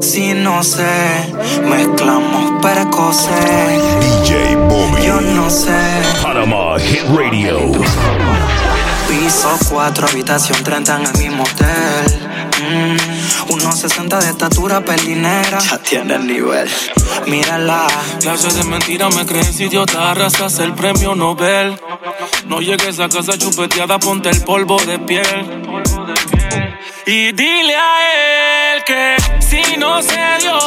Si no sé, mezclamos precoces. DJ Bobby. Yo no sé. Panama Hit Radio. Piso 4, habitación 30 en el mismo hotel. Mm, unos 60 de estatura, pelinera. Ya tiene el nivel. Mírala. Clases de mentira me crees idiota, arrasas el premio Nobel. No llegues a casa chupeteada, ponte el polvo de piel. Y dile a él que si no se dio,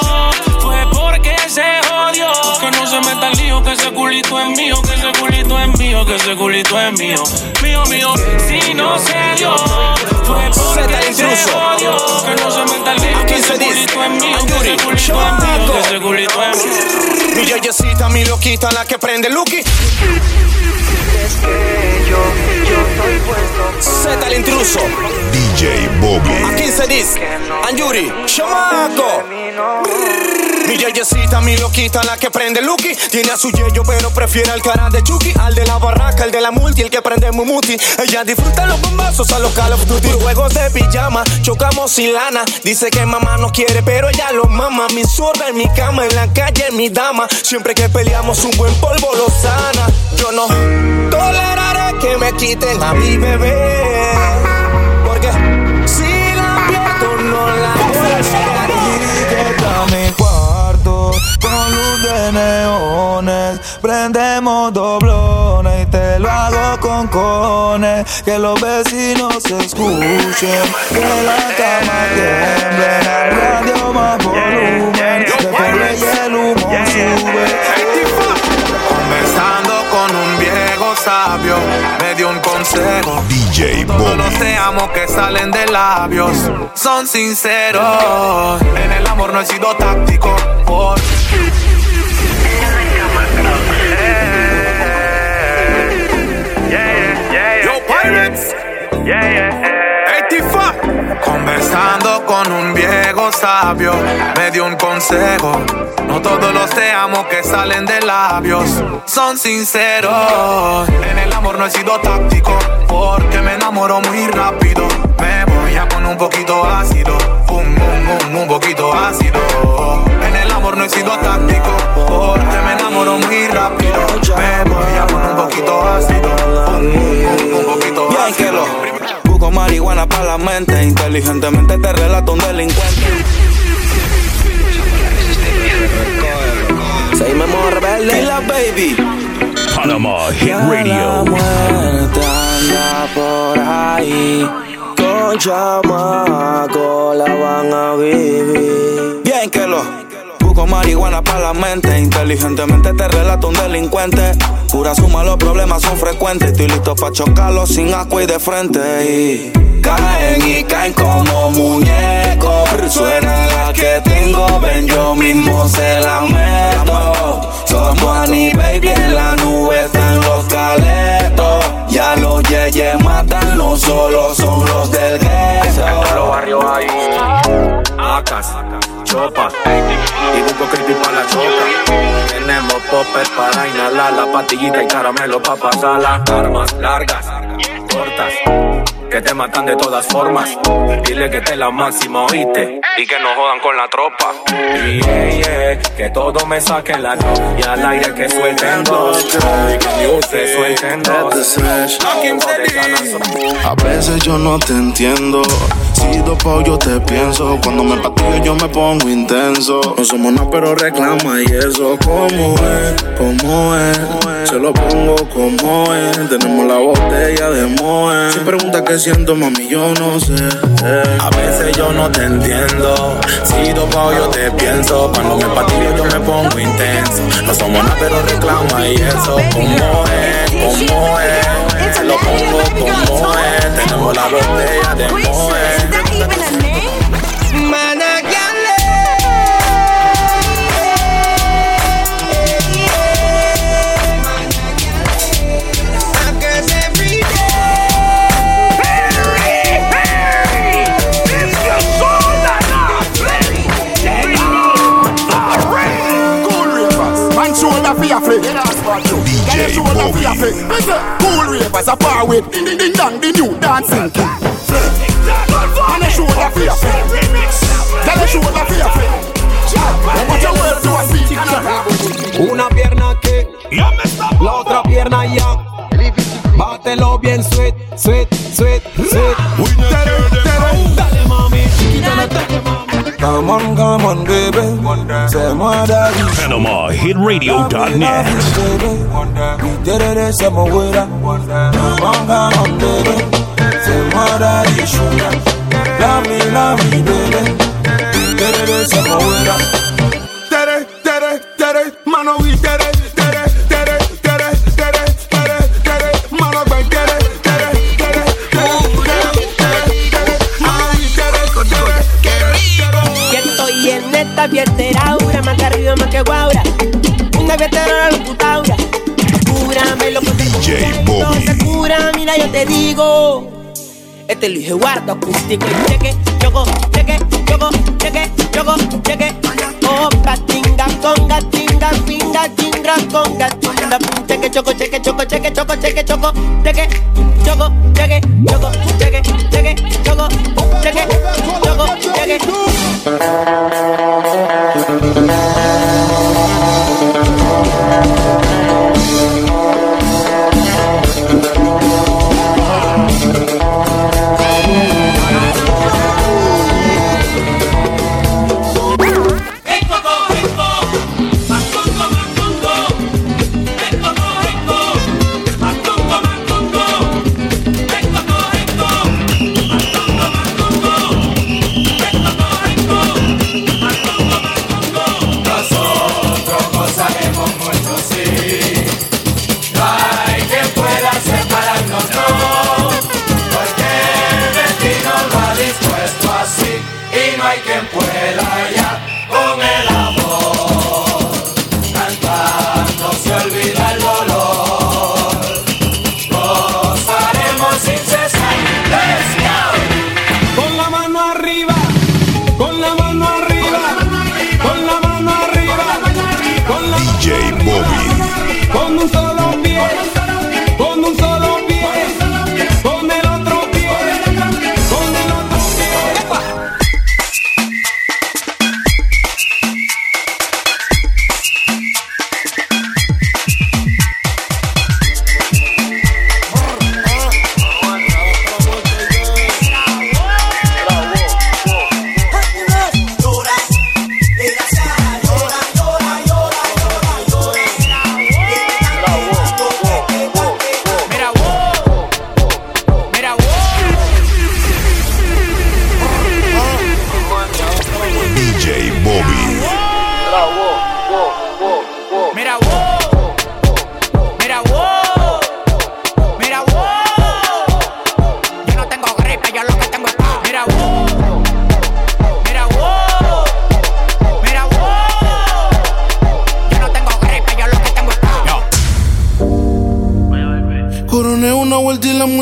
fue porque se jodió. Que no se meta el lío, que ese culito es mío, que ese culito es mío, que ese culito es mío. Mío, mío, si no se dio, fue porque se jodió. Que no se meta el lío, que ese culito es mío, que ese culito es mío, que ese culito es mío. Mi yeyecita, mi loquita, la que prende Lucky. Z el intruso. DJ Bobby. A 15 dis. Anjuri. Chamaco. Mi yeyecita, mi loquita, la que prende Lucky. Tiene a su yeyo, pero prefiere al cara de Chucky. Al de la barraca, el de la multi, el que prende Mumuti. Ella disfruta los bombazos a los Call of Duty. Juegos de pijama, chocamos sin lana. Dice que mamá no quiere, pero ella lo mama. Mi zorra en mi cama, en la calle, mi dama. Siempre que peleamos, un buen polvo lo sana. Yo no que me quiten a mi bebé. Porque si la pierdo, no la Etiqueta mi cuarto con luz de neones. Prendemos doblones y te lo hago con cones. Que los vecinos se escuchen. Que la cama tiemble. Radio más volumen. De pobre y el humo sube. Sabio, me dio un consejo. DJ Todos los te amo que salen de labios son sinceros. En el amor no he sido táctico. Por... Yo, Pirates. 85. Conversando con un viejo sabio, me dio un consejo. No todos los te amo que salen de labios son sinceros. En el amor no he sido táctico, porque me enamoro muy rápido. Me voy a poner un poquito ácido, un, un, un, un poquito ácido. En el amor no he sido táctico, porque me enamoro muy rápido. Me voy a poner un poquito ácido, un, un, un, un poquito ácido. Busco marihuana para la mente. Inteligentemente te relato un delincuente. Seguimos rebelde. la baby. Panama Hit Ya La Radio. muerte anda por ahí. Con chamaco la van a vivir. Bien que lo marihuana para la mente. Inteligentemente te relato un delincuente. Pura suma, los problemas son frecuentes. Estoy listo para chocarlos sin asco y de frente. Y caen y caen como muñecos. Suena la que tengo, ven, yo mismo se la meto. Somos Annie, baby, en la nube están los caletos. Ya los yeyes matan, no solo son los del gueto. barrios ahí. Acas, Y busco creepy para la choca. Tenemos poppers para inhalar la pastillita y caramelo para pasarla. Armas largas, cortas. Que te matan de todas formas. Dile que te la máxima, oíste. Y que no jodan con la tropa. Y que todo me saquen la no. Y al aire que suelten dos. Que suelten dos. A veces yo no te entiendo. Si dopao yo te pienso. Cuando me patillo yo me pongo intenso. No somos nada, pero reclama y eso. ¿Cómo es? ¿Cómo es? Se lo pongo como es. Tenemos la botella de Moe. Si pregunta qué siento, mami, yo no sé. A veces yo no te entiendo. Si dopao yo te pienso. Cuando me patillo yo me pongo intenso. No somos nada, pero reclama y eso. ¿Cómo es? ¿Cómo es? Se lo pongo como es. Tenemos la botella de Moe. a fi Cool ravers a par with Ding ding ding dang the new dancing king. And a shoulder fi a fi Tell us shoulder fi a fi Watch your words to a speak and a rap Una pierna aquí La otra pierna allá Bátelo bien sweet, sweet, sweet, sweet. Come on, come on, baby. Say more daddy. PanamaHitRadio.net. Iterere se moverá. Come on, come on, baby. Say more daddy. Love me, love me, Este Luis Eduardo acústico y cheque, choco, cheque, choco, cheque, choco, cheque. Opa, tinga, conga, tinga, conga, cheque, choco, cheque, choco, cheque, choco, cheque, choco, cheque, choco, cheque, choco, cheque, cheque, choco, cheque, choco, cheque.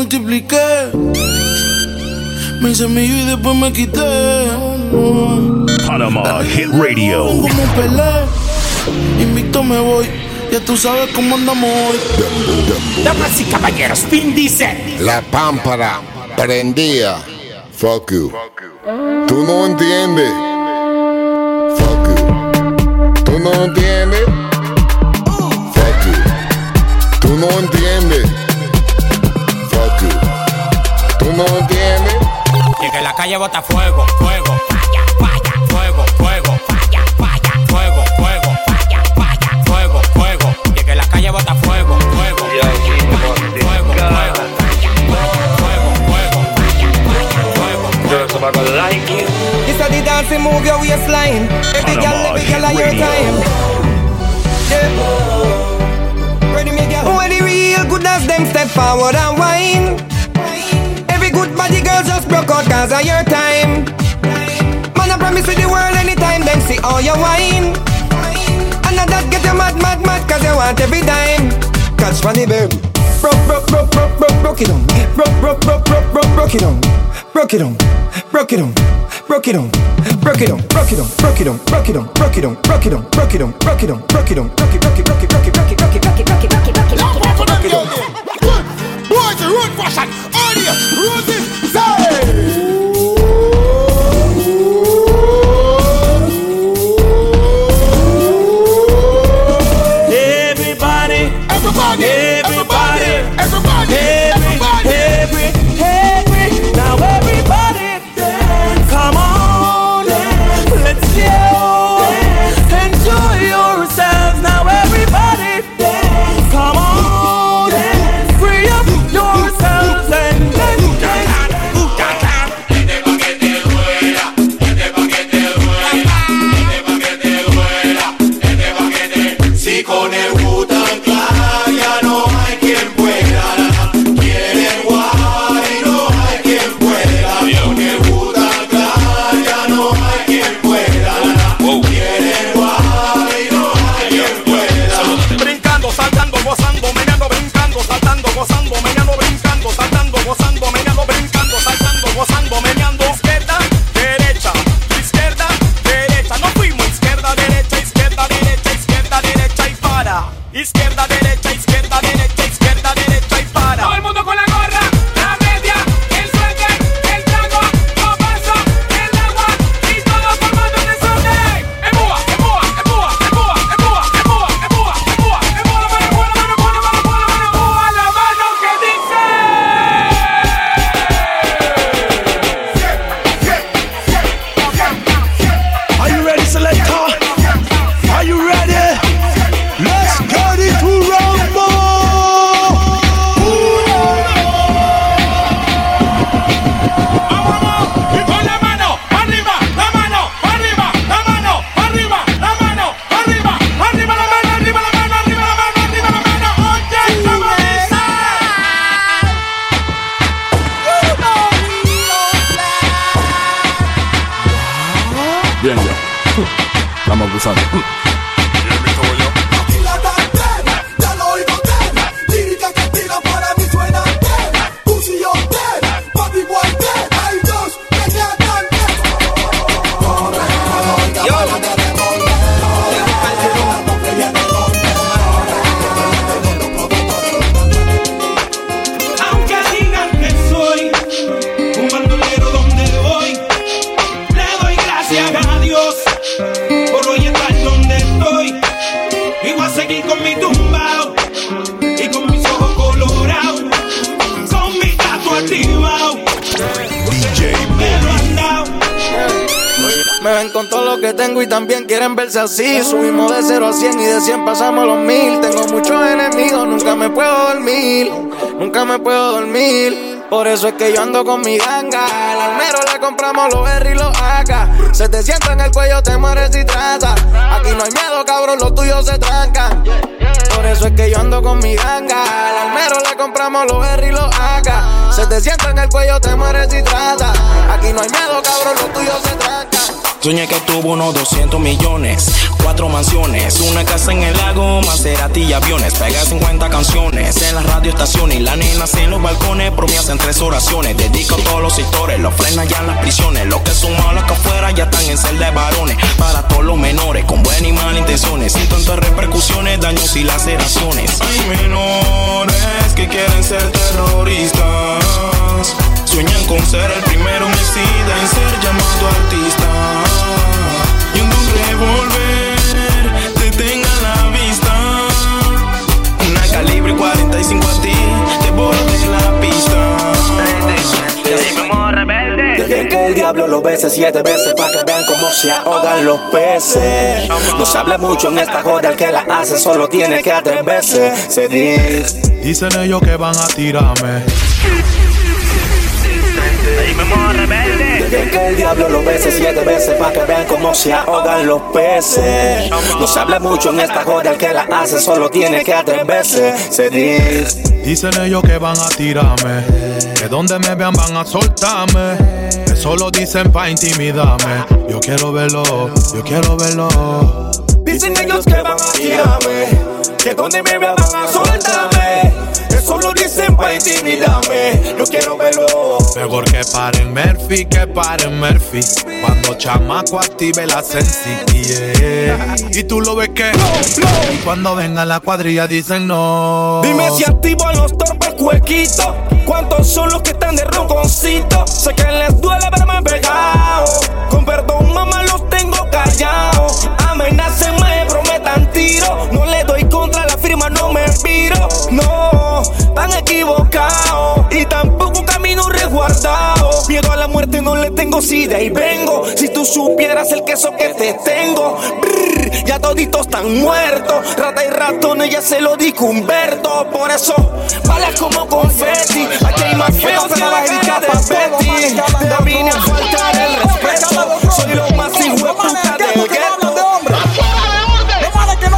Multipliqué. Me hice mío y después me quité. Panama Hit Radio. Como pelé, invicto me voy. Ya tú sabes cómo andamos hoy. Damas y caballeros, Vin dice. La pámpara prendía. Fuck you. Tú no entiendes. Fuck you. Tú no entiendes. Fuck you. Tú no entiendes. No entiendes. Y que la calle bota fuego, fuego, falla, falla, fuego, fuego, falla, falla, fuego, fuego, falla, falla, fuego, fuego. Y que la calle bota fuego, fuego, falla, falla, fuego, fuego, falla, fuego, fuego, falla, falla, fuego. This a the dance, you move your waistline. Every girl, Hit girl, your time. Yeah. Ready, me girl. When the real good as them step forward and whine. Just broke out cause of your time. Man, I promise with the world anytime them see all your wine. And that get you mad, mad, mad cause you want every dime. Catch funny baby. Broke, broke, broke, broke, broke, broke it on. Broke, broke, broke, broke, broke, broke it on. Broke it on. Broke it on. Broke it on. Broke it on. Broke it on. Broke it on. Broke it on. Broke it on. Broke it on. Broke it on. Broke it on. Broke it on. Broke it, broke it, broke it, broke it, broke it, broke it, broke it, broke it, broke it, broke it, broke it, broke it on. Boys, road fashion. Audio, road is quieren verse así. Subimos de 0 a 100 y de 100 pasamos los 1000. Tengo muchos enemigos, nunca me puedo dormir. Nunca me puedo dormir. Por eso es que yo ando con mi ganga. Al almero le compramos los R y los AK. Se te sienta en el cuello, te mueres y traza. Aquí no hay miedo, cabrón, los tuyos se trancan. Por eso es que yo ando con mi ganga. Al almero le compramos los R y los AK. Se te sienta en el cuello, te mueres y traza. Aquí no hay miedo, cabrón, los tuyos se trancan. Soñé que tuvo unos 200 millones, cuatro mansiones, una casa en el lago, Maserati y aviones. Pega 50 canciones en las radioestaciones y las nenas en los balcones. Promesas en tres oraciones. Dedico a todos los sectores, los frenan ya en las prisiones. Los que son malos que afuera ya están en celda de varones. Para todos los menores, con buenas y malas intenciones. Sin tantas repercusiones, daños y laceraciones. Hay menores que quieren ser terroristas. Sueñan con ser el primer homicida en ser llamado artista. Lo bese siete veces para que vean cómo se ahogan los peces. No se habla mucho en esta joda, el que la hace solo tiene que atreverse. Se dice. Dicen ellos que van a tirarme. Dejen que el diablo lo bese siete veces para que vean cómo se ahogan los peces. No se habla mucho en esta joda, el que la hace solo tiene que atreverse. Se dice. Dicen ellos que van a tirarme. Que donde me vean van a soltarme. Que solo dicen pa' intimidarme. Yo quiero verlo, yo quiero verlo. Dicen ellos que van a tirarme, que donde me vean van a soltarme. Dicen para intimidarme, yo quiero verlo. Mejor que paren Murphy, que paren Murphy. Cuando chamaco active la sensi. yeah. Y tú lo ves que. Y cuando venga la cuadrilla dicen no. Dime si activo a los torpes cuequitos. ¿Cuántos son los que están de ronconcito? Sé que les duele verme pegado. Con perdón, mamá, los tengo callados. Amenacen, me prometan No le doy contra la firma, no me piro. No, tan equivocado. Y tampoco camino resguardado. Miedo a la muerte no le tengo, si de ahí vengo. Si tú supieras el queso que te tengo. Brr, ya toditos están muertos. Rata y ratones, ya se lo dijo Humberto. Por eso, balas como confeti. Aquí hay más feos que la cara de Betty. No vine a faltar el respeto. Soy lo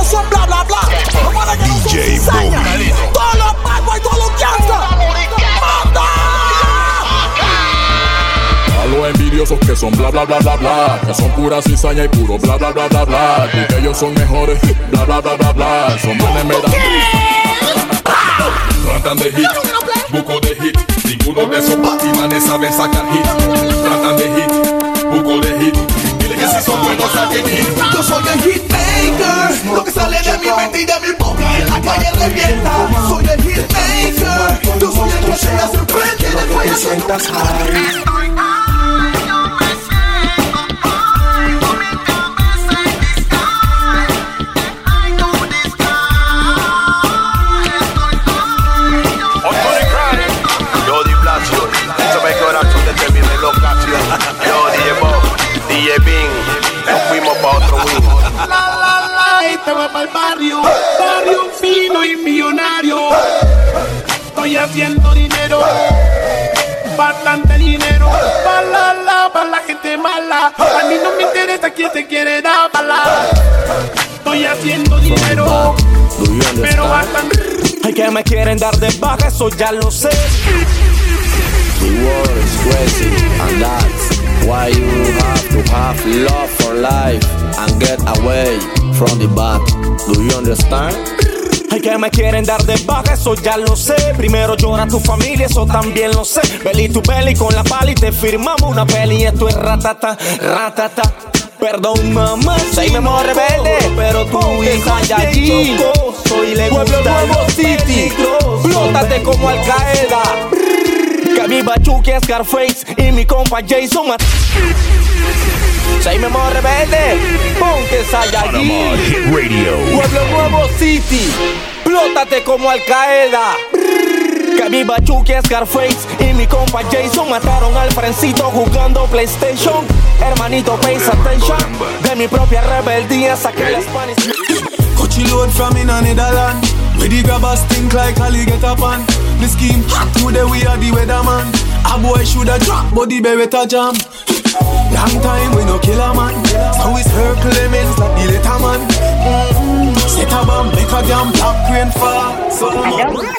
son bla bla bla. Los manes que no son DJ cizaña Bobby. Todos los pagos y todos los gangsters ¡Manda! A los envidiosos que son bla bla bla bla bla, que son pura cizaña y puro bla bla bla bla bla, y que ellos son mejores, bla bla bla bla bla, son manes me dan. Tratan de hit, buco de hit, ninguno de esos patimanes saben sacar hit. Tratan de hit, Yo soy el hitmaker Lo que sale de mi mente y de mi boca En la calle revienta Soy el hitmaker Yo soy el que se hace frente de cuello Yo te va pa'l barrio. Barrio fino y millonario. Estoy haciendo dinero. Bastante dinero. Pa' la la, pa' la gente mala. A mí no me interesa quién te quiere dar bala. Estoy haciendo dinero. Pero bastante. Ay, que me quieren dar de baja, eso ya lo sé. The world is crazy, and that's why you have to have love for life. and get away from the bad. Do you understand? Hay que me quieren dar de baja, eso ya lo sé. Primero llora tu familia, eso también lo sé. Belly tu belly con la pali, te firmamos una peli. Esto es ratata, ratata. Perdón, mamá. Soy memoria rebelde, pero hija ya allí. Soy le Pueblo Nuevo City. Flótate como Al Qaeda. Que mi Bachuque, Scarface y mi compa Jason Soy memoria rebelde, ponte Saiyajin. Radio. Pueblo Nuevo City, plótate como Al Qaeda. Que mi Bachuque, Scarface y mi compa Jason mataron al frencito jugando PlayStation. Hermanito, pay attention. De mi propia rebeldía saqué la Spanish. Coachy load from in a Netherland. Where the grabbers think like Ali get up on. The scheme hot today we are the weatherman. A boy shoulda drop, but the beretta jam. Long time we no kill a man. So we circle Clemens like the letter man. Mm-hmm. Set a bomb, make a damn black rain fall. So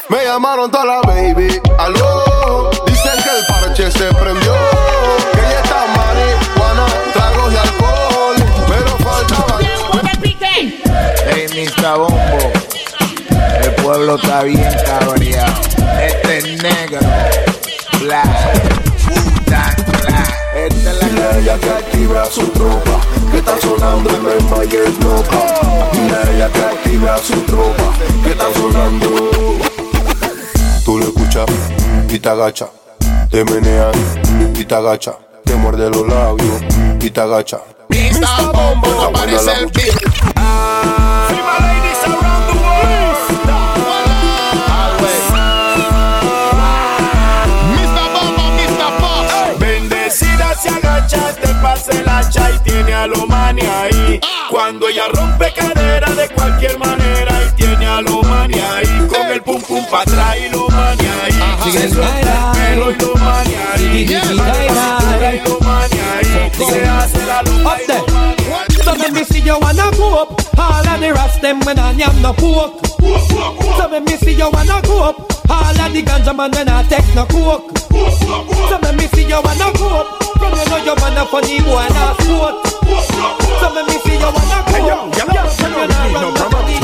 Me llamaron toda la baby, aló. Dicen que el parche se prendió. Que ya está marihuana, tragos y alcohol. Pero faltaba Hey, Mr. Bombo. El pueblo está bien cabreado. Este es negro. Black. Black, black. Esta es la a ella que active a su tropa, que está sonando en el Mayer Loca. Dile ella que active a su tropa, que está sonando. Tú lo escuchas y te agacha, te menean y te agacha, te muerde los labios y te agacha. Bombo, aparece el beat. Se agacha, te pasa el hacha y tiene a lo mani ahí. Cuando ella rompe cadera de cualquier manera y tiene a lo mani ahí. Con el pum pum pa' atrás y lo mani ahí. Se suelta el pelo y lo mani ahí. Y lo mani ahí. Se hace la lupa y lo mani So let me see you wanna go up. All of the rest them when I am no pork. So let me see you wanna go up. All of the ganja man when I take no coke. So let me see you wanna go up. From you know you man a funny boy and a sport. So let me see you wanna go up. Yeah, from you know run nobody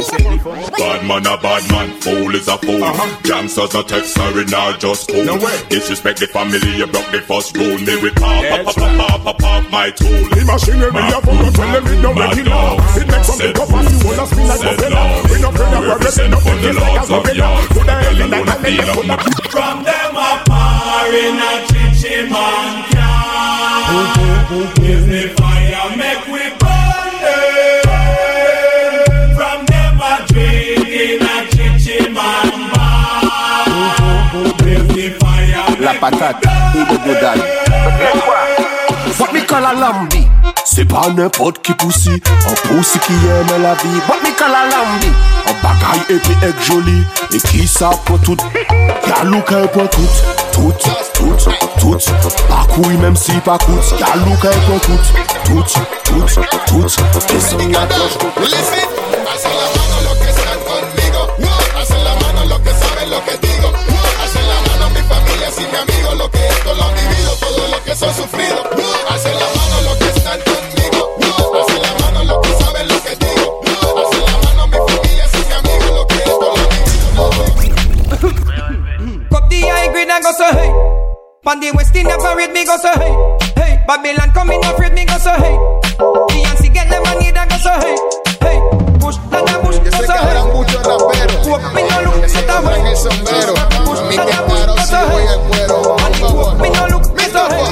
Bad man a bad man, fool is a fool. Gangsters no text, sorry, nah, just fool. Disrespect the family, you broke the first rule. Me with pop, pop, pop, pop, pop, pop, pop, my tool. The machinery a full of tell them it no regular. It makes some big up and you wanna spin like a fella. We no afraid of progressing, no thinking like a gorilla. Put the hell in that and then you put the From them a par in a chichi man can Give me fire, make we burn them From them a drink in a chichi man bar Give me fire, La patate et le godal. What me call a lambi? C'est pas n'importe qui poussi, un poussi qui aime la vie. What me call a lambi? Un bagaille épais et joli, et qui ça pour tout. Galou pour tout, tout, tout, tout. Pas couille même si pas coûte. Galou qu'elle pour tout, tout, tout, tout. La cloche pour Hacen la mano los que están conmigo. Hacen la mano los que saben lo que digo. Hacen la mano mi familia y mi amigo. Lo que esto lo han vivido, todo lo que son sufrido. Hacen la mano los que están conmigo. Go so hey. Pan the West Indian parade me go so hey. Hey, Babylon coming afraid me go so hey. Beyonce get the money go so hey. Hey, push that a push go so hey. Walk me no look a. Me no look me so hey.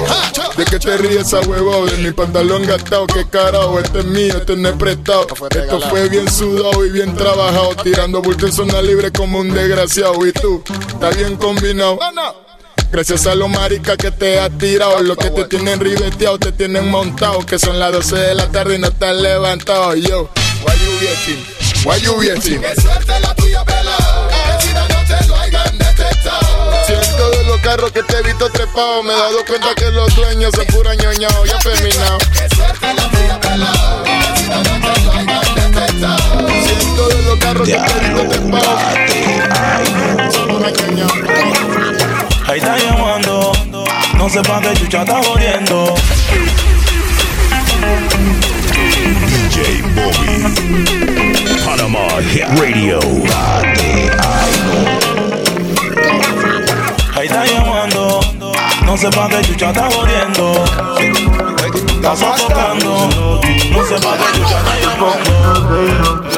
¿De qué te ríes esa huevo? De mi pantalón gastado, qué carajo, este es mío, este no es prestado. Esto fue bien sudado y bien trabajado, tirando bulto en zona libre como un desgraciado. Y tú, está bien combinado. Gracias a los maricas que te has tirado, los que te tienen ribeteado, te tienen montado, que son las 12 de la tarde y no están levantados. Yo, why you waiting? Why you waiting? Que suerte la tuya, pelado. Que si no te lo hayan detectado. Siento de los carros que te he visto trepado, me he dado cuenta que los dueños son pura ñoñao y afeminados. Siento de los carros que te he visto trepado, son pura ñoñao. No sé pa' qué chucha está jodiendo. Bobby. Panama Hit Radio. Ahí está llamando, no sé pa' qué chucha está jodiendo. Está sofocando, no sé pa' qué chucha está llamando.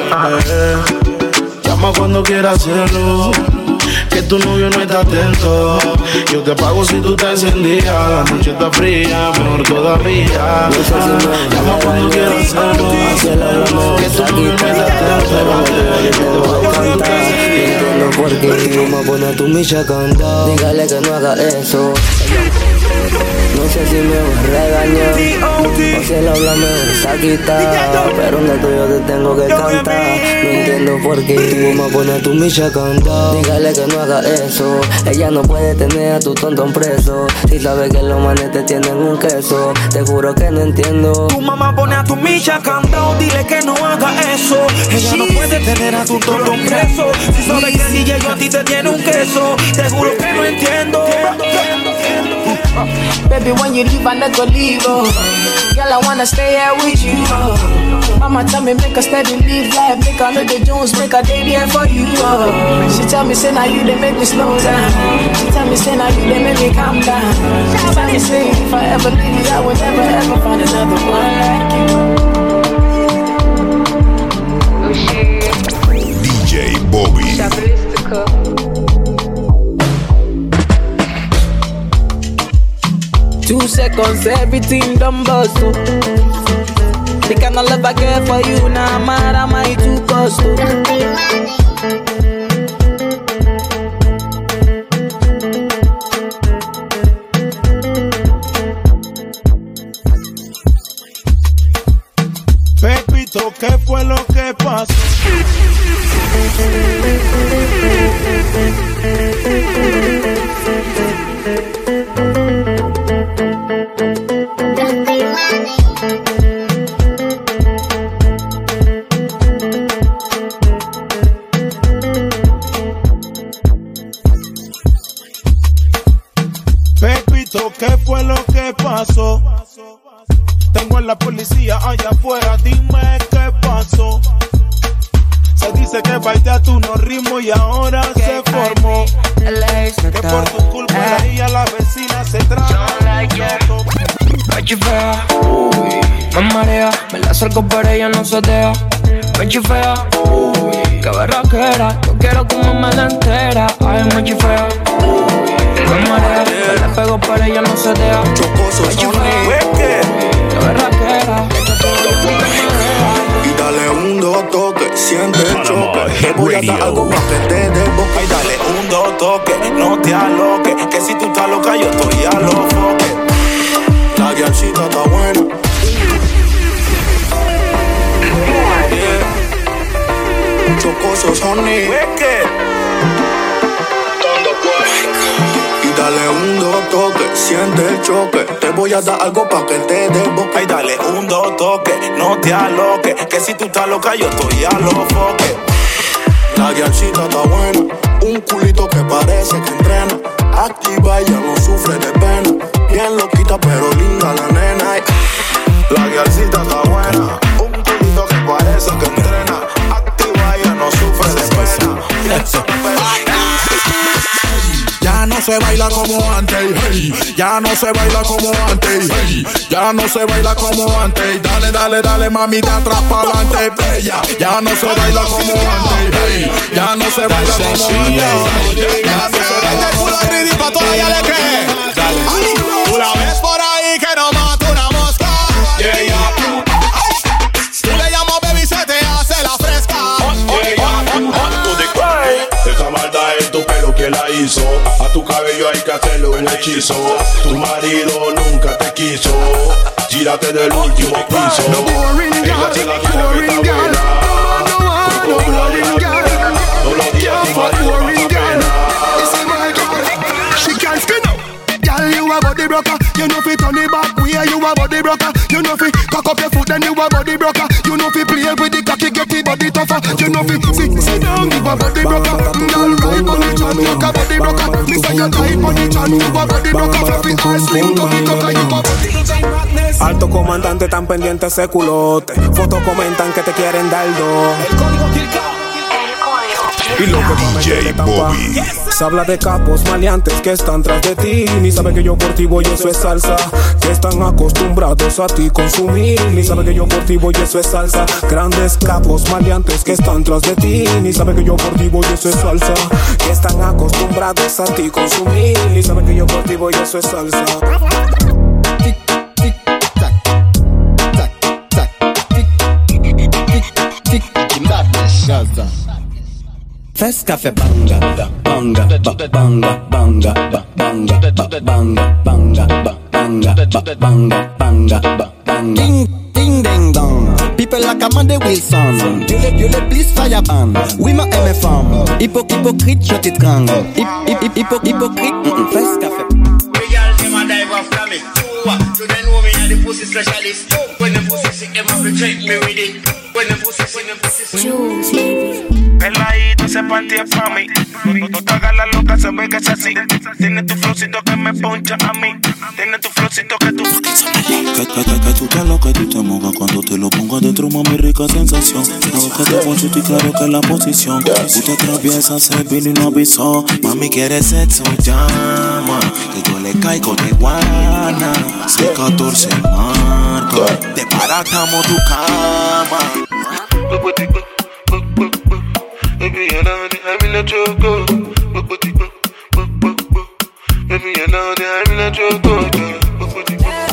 Llama cuando quieras hacerlo. Que tu novio no está atento. Yo te pago si tú te encendías. La noche está fría, mejor todavía. Llama cuando quieras hacerlo. Que tu novio no está atento. Mamá pone a tu micha a cantar. Dígale que no haga eso. No sé si me va a regañar. O si él habla me va a quitar Pero en el tuyo te tengo que cantar. No entiendo por qué tu mamá pone a tu micha a cantar. Dígale que no haga eso. Ella no puede tener a tu tonto preso. Si sabe que los manes te tienen un queso. Te juro que no entiendo. Tu mamá pone a tu micha cantado, dile que no haga eso. Ella no puede tener a tu tonto preso. Si sabe que el DJ yo a ti te tiene un queso, te juro que no entiendo. Baby, when you leave, I never leave. Oh. Girl, I wanna stay here with you. Oh. Mama tell me make a steady live life, make a know the Jones, make a day there for you. Oh. She tell me say now you they make me slow down. She tell me say now you they make me calm down. She tell me say if I ever leave you, I will never ever find another one like you. Two seconds, everything done bust. Oh. The kind of love I get for you now, nah, mad I too cost. Oh. ¿qué fue lo que pasó? Que por tu culpa la hija, la vecina se. Me chifea, uy, me marea, me la acerco pero ella no se deja. Me chifea, uy, qué berraquera, yo quiero como me la entera. Ay, me chifea, uy, me marea, me la pego pero ella no se deja. Me chifea, qué berraquera, dale un dos toque, siente el choque. Te voy a dar algo pa' que te boca. Y dale un dos toque, no te aloques. Que si tú estás loca, yo estoy a los foques. La guialcita está buena. Chocosos, honey. Y dale un dos toque, siente el choque. Te voy a dar algo pa' que te dé boca. Y dale un dos toque, no te aloques. Que si tú estás loca, yo estoy a los foques. La guialcita está buena, un culito que parece que entrena. Activa, ella no sufre de pena. Bien loquita, pero linda la nena. Y La guialcita está buena, no se baila como antes, hey. Ya no se baila como antes, hey. Ya no se baila como antes. Dale, dale, dale, mamita, atrás para adelante, bella. Ya no se baila como antes, hey. Ya no se baila como antes. Ya no se baila como antes. ya le cree. Ay, Tú la hizo. A tu cabello hay que hacerle un hechizo. Tu marido nunca te quiso. Gírate del último piso. Se la quiere que está boring girl. Todos los días tu marido pasa pena. She can't skin up. Girl, you a body broker. You know fi turn it back way. You a body broker. You know fi cock up your foot then you a body broker. You know fi play with the cocky get the body tougher. You know fi sit sit down. You a body broker. Girl, ride on the chan. You a body broker. Me say you tight on the chan. You a body broker. Fluffy ass slim tummy tucker. You a body. Alto comandante tan pendiente ese culote. Fotos comentan que te quieren dar dos. El código y lo que Bobby. Se habla de capos maleantes que están tras de ti. Ni sabe que yo por ti voy, eso es salsa. Que están acostumbrados a ti consumir. Ni sabe que yo por ti voy, eso es salsa. Grandes capos maleantes que están tras de ti. Ni sabe que yo por ti voy, eso es salsa. Que están acostumbrados a ti consumir. Ni sabe que yo por ti voy, eso es salsa. Fes café banga, banga, banga, banga, banga, banga, banga, banga, banga, banga, banga, banga. Ding, ding, ding, dong. People like Amanda Wilson. Dieu les please fire ban. Oui, ma aime femme. Hypo, hypocrite, je t'étrangle. Hypo, hypocrite. Mm, mm, Fes café. Girl, them a dive after me. Do they know me the pussy specialist? When them pussy sick, them have to me with it. When them pussy sick. Peladito, ese panty es pa' mí. No, no te hagas la loca, se ve que es así. Tiene tu flowcito que me poncha a mí. Tiene tu flowcito que tú. Que, que, que, que tú te lo que tú te mojas cuando te lo pongo adentro, mami, rica sensación. Cada que te poncho y claro que la posición. Tú te atraviesas, se vino y no avisó. Mami, quiere sexo, llama. Que yo le caigo de guana. C14 marca. Te paratamos tu cama. Look what you go, book, book, book. I will let you go. Look what go, book, book, book. Baby, you know that I will let you go. Look what go.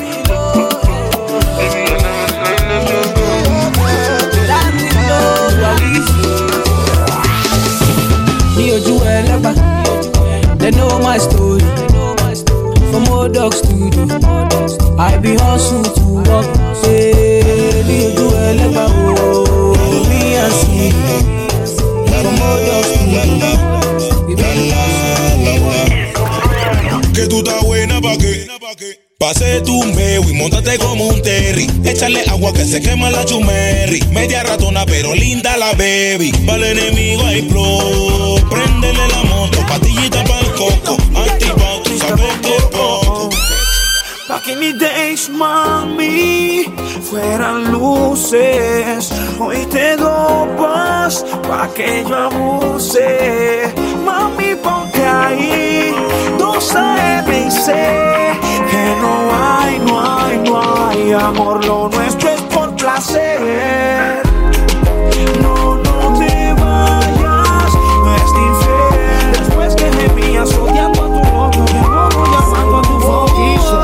Se quema la chumerri. Media ratona pero linda la baby. El enemigo hay flow. Préndele la moto, patillita para el coco. Antipao, tú sabes que poco. Back in the days, mami, fueran luces. Hoy te dopas pa' que yo abuse. Mami, ponte ahí, dos AM y C. Que no hay, no hay, no hay amor. Lo nuestro es placer. No, no te vayas, no es fair. Después que gemías odiando a tu novio, de nuevo llamando a tu foquizo.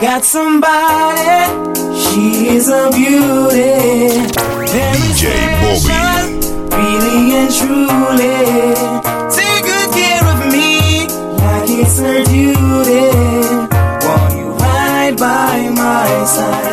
Got somebody, she's a beauty. DJ Bobby. Really and truly. inside.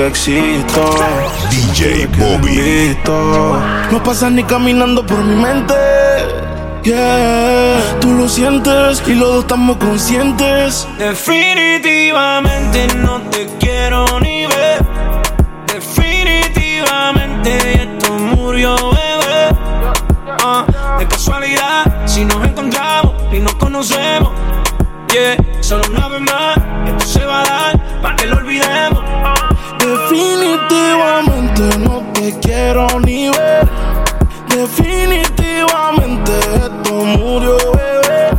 Que existo. DJ Bobby. No pasas ni caminando por mi mente. Yeah, tú lo sientes y los dos estamos conscientes. Definitivamente no te quiero ni ver. Definitivamente esto murió, bebé. Ah, de casualidad, si nos encontramos y nos conocemos. Yeah, solo una vez más, esto se va a dar para que lo olvidemos. Definitivamente no te quiero ni ver. Definitivamente esto murió, bebé.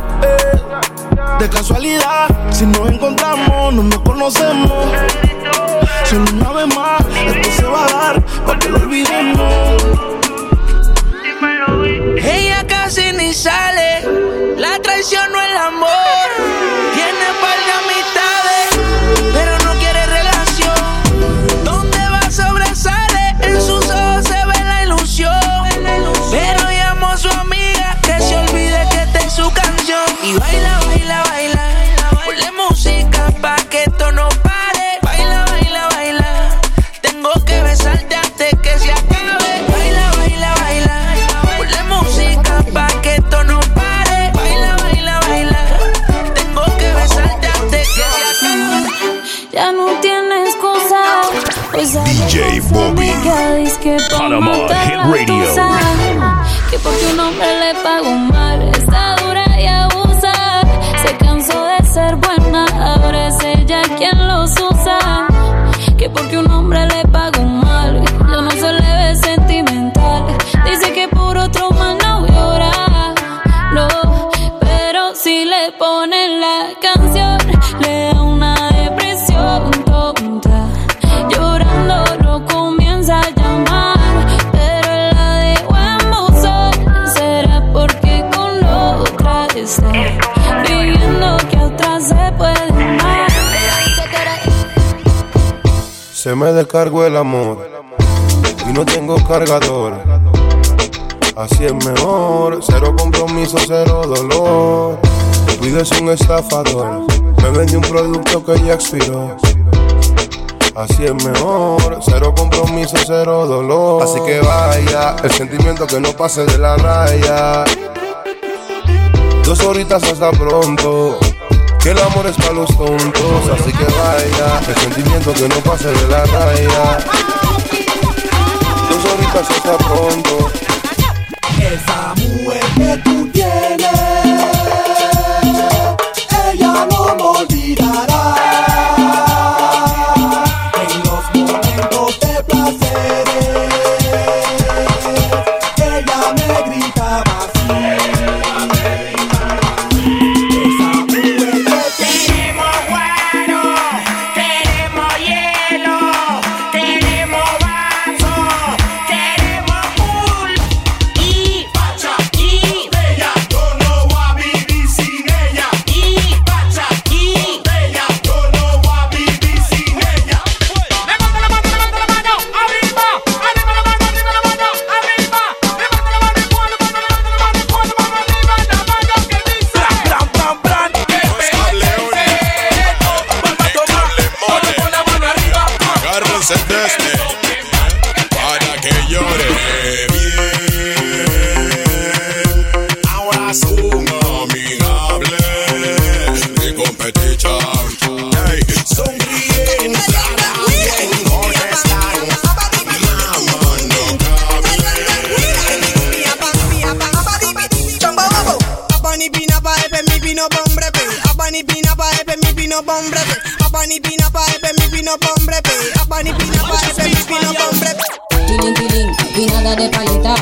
De casualidad, si nos conocemos. Solo una vez más, esto se va a dar, para que lo olvidemos. Ella casi ni sale, la traición no el Hit Radio. Que porque un hombre le pagó mal, está dura y abusa. Se cansó de ser buena, ahora es ella quien los usa. Que porque un hombre le pagó mal, Se me descargó el amor y no tengo cargador. Así es mejor, cero compromiso, cero dolor. Cuídese un estafador, me vende un producto que ya expiró. Así es mejor, cero compromiso, cero dolor. Así que vaya, el sentimiento que no pase de la raya. Dos horitas hasta pronto. Que el amor es para los tontos, así que vaya, el sentimiento que no pase de la raya. Dos horitas hasta pronto. Esa mujer que tú tienes,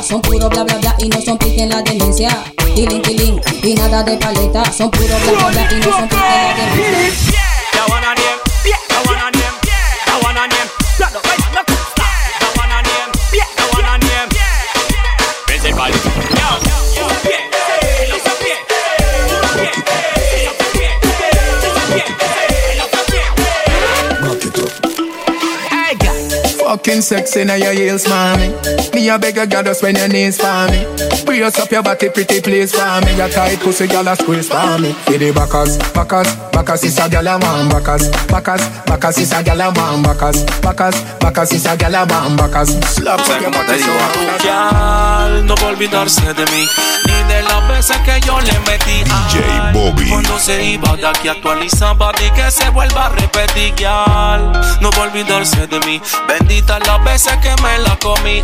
son puro bla bla bla y no son pique en la demencia. Tiling, tiling, y nada de paleta, son puro bla bla bla y no son pique en la demencia. Girl. Fucking sexy now your heels, mommy. Me a beg a girl just when your knees for me. Brace up your body, pretty please for me. Your tight pussy, girl a squeeze for me. For the backers, backers, backers is a girl a man. Backers, backers, backers is a girl a man. Backers, backers, backers is a girl a man. Backers, slap up your body so. Yal, no va a olvidarse de mí de las veces que yo le metí. DJ Bobby. Cuando se iba de aquí actualizaba Y que se vuelva a repetir no va a olvidarse de mí. Bendita las veces que me la comí.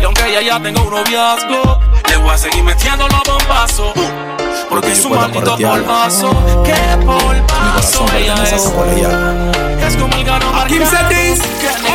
Y aunque ella ya tenga un noviazgo Le voy a seguir metiendo los bombazos Porque es un maldito polvazo Que polvazo ella es. Es como el this.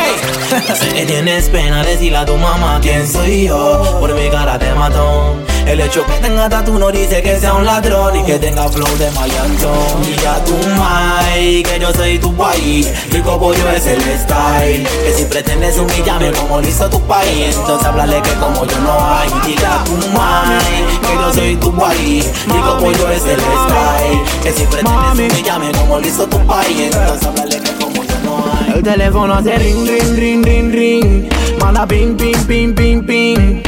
Si le tienes pena, decirle a tu mamá quién soy yo. Por mi cara te mató. El hecho que tenga tatu no dice que sea un ladrón y que tenga flow de Mayantón. Y ya tu mai, que yo soy tu país. Rico pollo es el style. Que si pretendes humillarme como lo hizo tu país, entonces háblale que como yo no hay. Y ya tu mai, que yo soy tu país. Rico pollo es el style. Que si pretendes humillarme como lo hizo tu país, entonces háblale que El teléfono hace ring, ring, ring, ring, ring. Manda ping, ping, ping, ping, ping.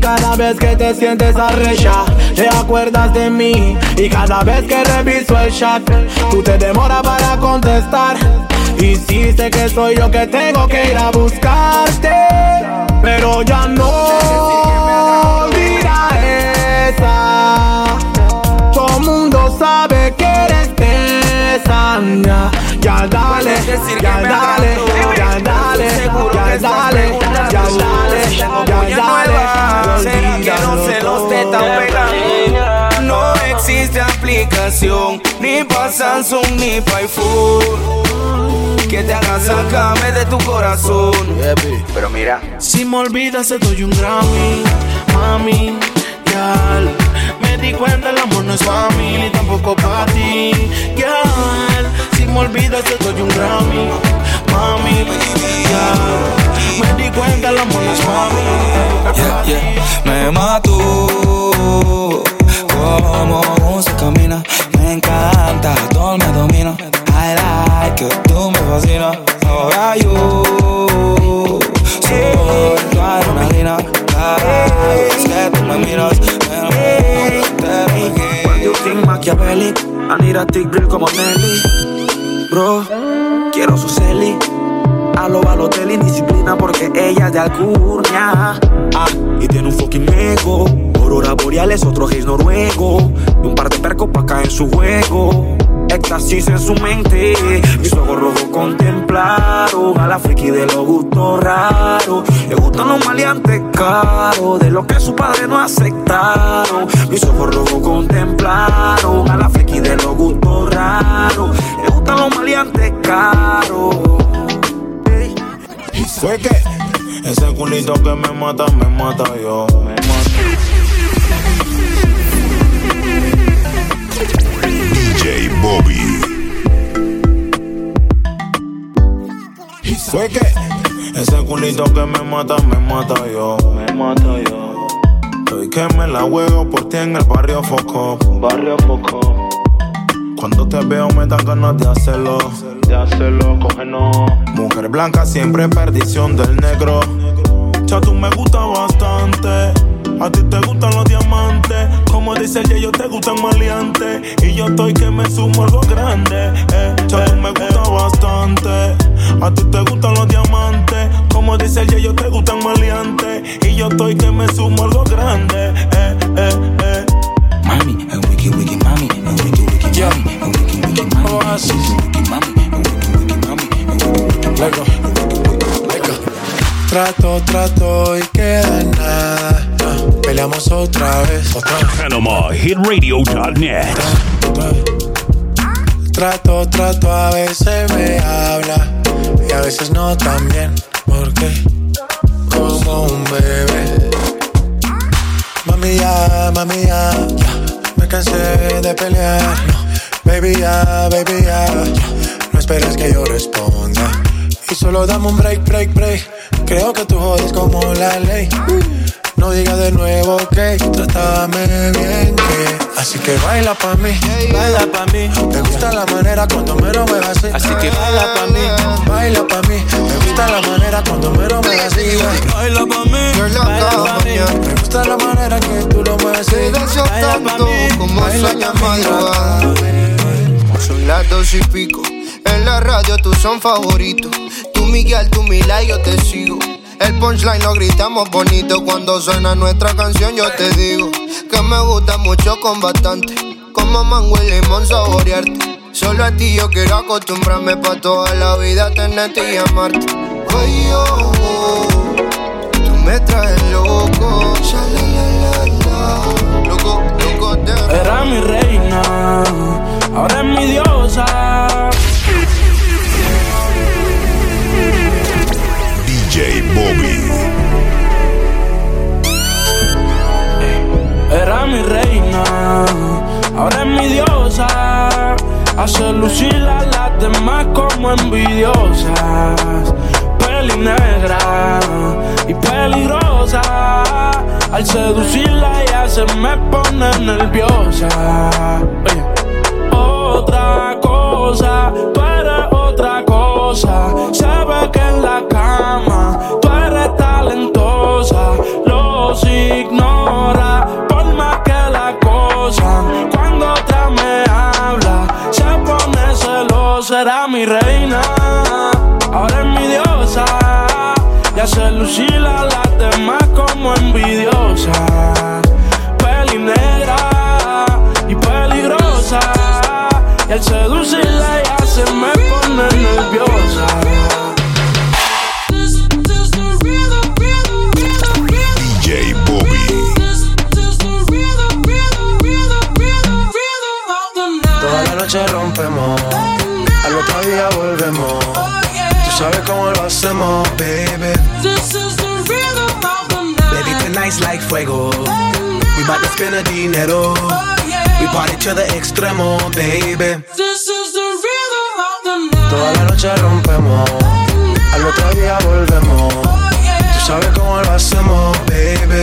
Cada vez que te sientes arrecha, te acuerdas de mí. Y cada vez que reviso el chat, tú te demoras para contestar. Sé que soy yo que tengo que ir a buscarte. Pero ya no esa. Todo mundo sabe que eres esa. Ya, ya dale, ya dale, ya dale, ya dale, ya dale, ya dale. ¿Será que los celos te están pegando? No existe aplicación, ni pa' Samsung ni pa' iPhone que te haga sacarme de tu corazón. Pero mira, Si me olvidas te doy un Grammy, mami, girl. Me di cuenta el amor no es pa' mí, ni tampoco pa' ti, girl. Si me olvidas te doy un Grammy, mami, girl. Me di cuenta el amor no es pa' mí, ni tampoco pa' ti. Me mató ella de Alcurnia. Ah, y tiene un fucking ego. Aurora boreales, otro gays noruego. Y un par de percos pa' caer en su juego. Éxtasis en su mente. Mis ojos rojos contemplaron a la friki de los gustos raros. Le gustan los maleantes caros, de lo que su padre no aceptaron. Mis ojos rojos contemplaron a la friki de los gustos raros. Le gustan los maleantes caros. Fue que ese culito que me mata, me mata yo. Me DJ Bobby. Fue que ese culito que me mata, me mata yo. Me mata yo. Estoy que me la juego por ti en el barrio Foco. Barrio Foco. Cuando te veo me dan ganas de hacerlo. De hacerlo, cógenos. Mujer blanca, siempre perdición del negro. Ya tú me gusta bastante. A ti te gustan los diamantes. Como dice el yo te gustan maleantes. Y yo estoy que me sumo algo grande. Eh, tú me gusta bastante. A ti te gustan los diamantes. Como dice el yo te gustan maleantes. Y yo estoy que me sumo algo grande. Eh, eh, eh. Mami, es wiki wiki mami, es wiki wiki mami, es wiki wiki mami, es wiki wiki mami, es wiki wiki mami, es wiki wiki mami. Trato, trato y queda nada. Peleamos otra vez. Otra vez. PanamaHitRadio.net. Trato, trato, a veces me habla y a veces no tan bien. Porque como un bebé. Mami ya, mami ya, ya. me cansé de pelear. No, baby ya, baby ya, no esperes que yo responda. Y solo dame un break, break, break. Creo que tú jodes como la ley. No digas de nuevo que trátame bien que Así que baila pa' mí, baila pa' mí. Me gusta la manera cuando me lo muevas así. Así que baila pa' mí, baila pa' mí. Me gusta la manera cuando me lo muevas así. Baila pa' mí, baila pa' mí. Me gusta la manera que tú lo mueves así. Baila tanto mí, como mí, madrugada. Son las dos y pico. En la radio tú son favoritos. Miguel, tú Mila y yo te sigo. El punchline lo gritamos bonito cuando suena nuestra canción. Yo te digo que me gusta mucho con bastante. Como mango y limón saborearte. Solo a ti yo quiero acostumbrarme pa' toda la vida tenerte y amarte. Ay, oh, oh, tú me traes loco. Loco, loco, te Era mi reina, ahora es mi diosa. Era mi reina, ahora es mi diosa. Hace lucir a las demás como envidiosas. Peli negra y peligrosa. Al seducirla ya se me pone nerviosa. Otra cosa, tú eres otra cosa. Se ve que en la cama tú eres talentosa. Los ignora cuando otra me habla, se pone celosa. Será mi reina, ahora es mi diosa. Y hace lucir a las demás como envidiosas. Peli negra y peligrosa. Y al seducirla ella se me pone nerviosa. Otro día volvemos. Tú sabes cómo lo hacemos, baby. Baby, tonight's like fuego. We bout to spend the dinero. We party to the extremo, baby. Toda la noche rompemos, al otro día volvemos. Tú sabes cómo lo hacemos, baby.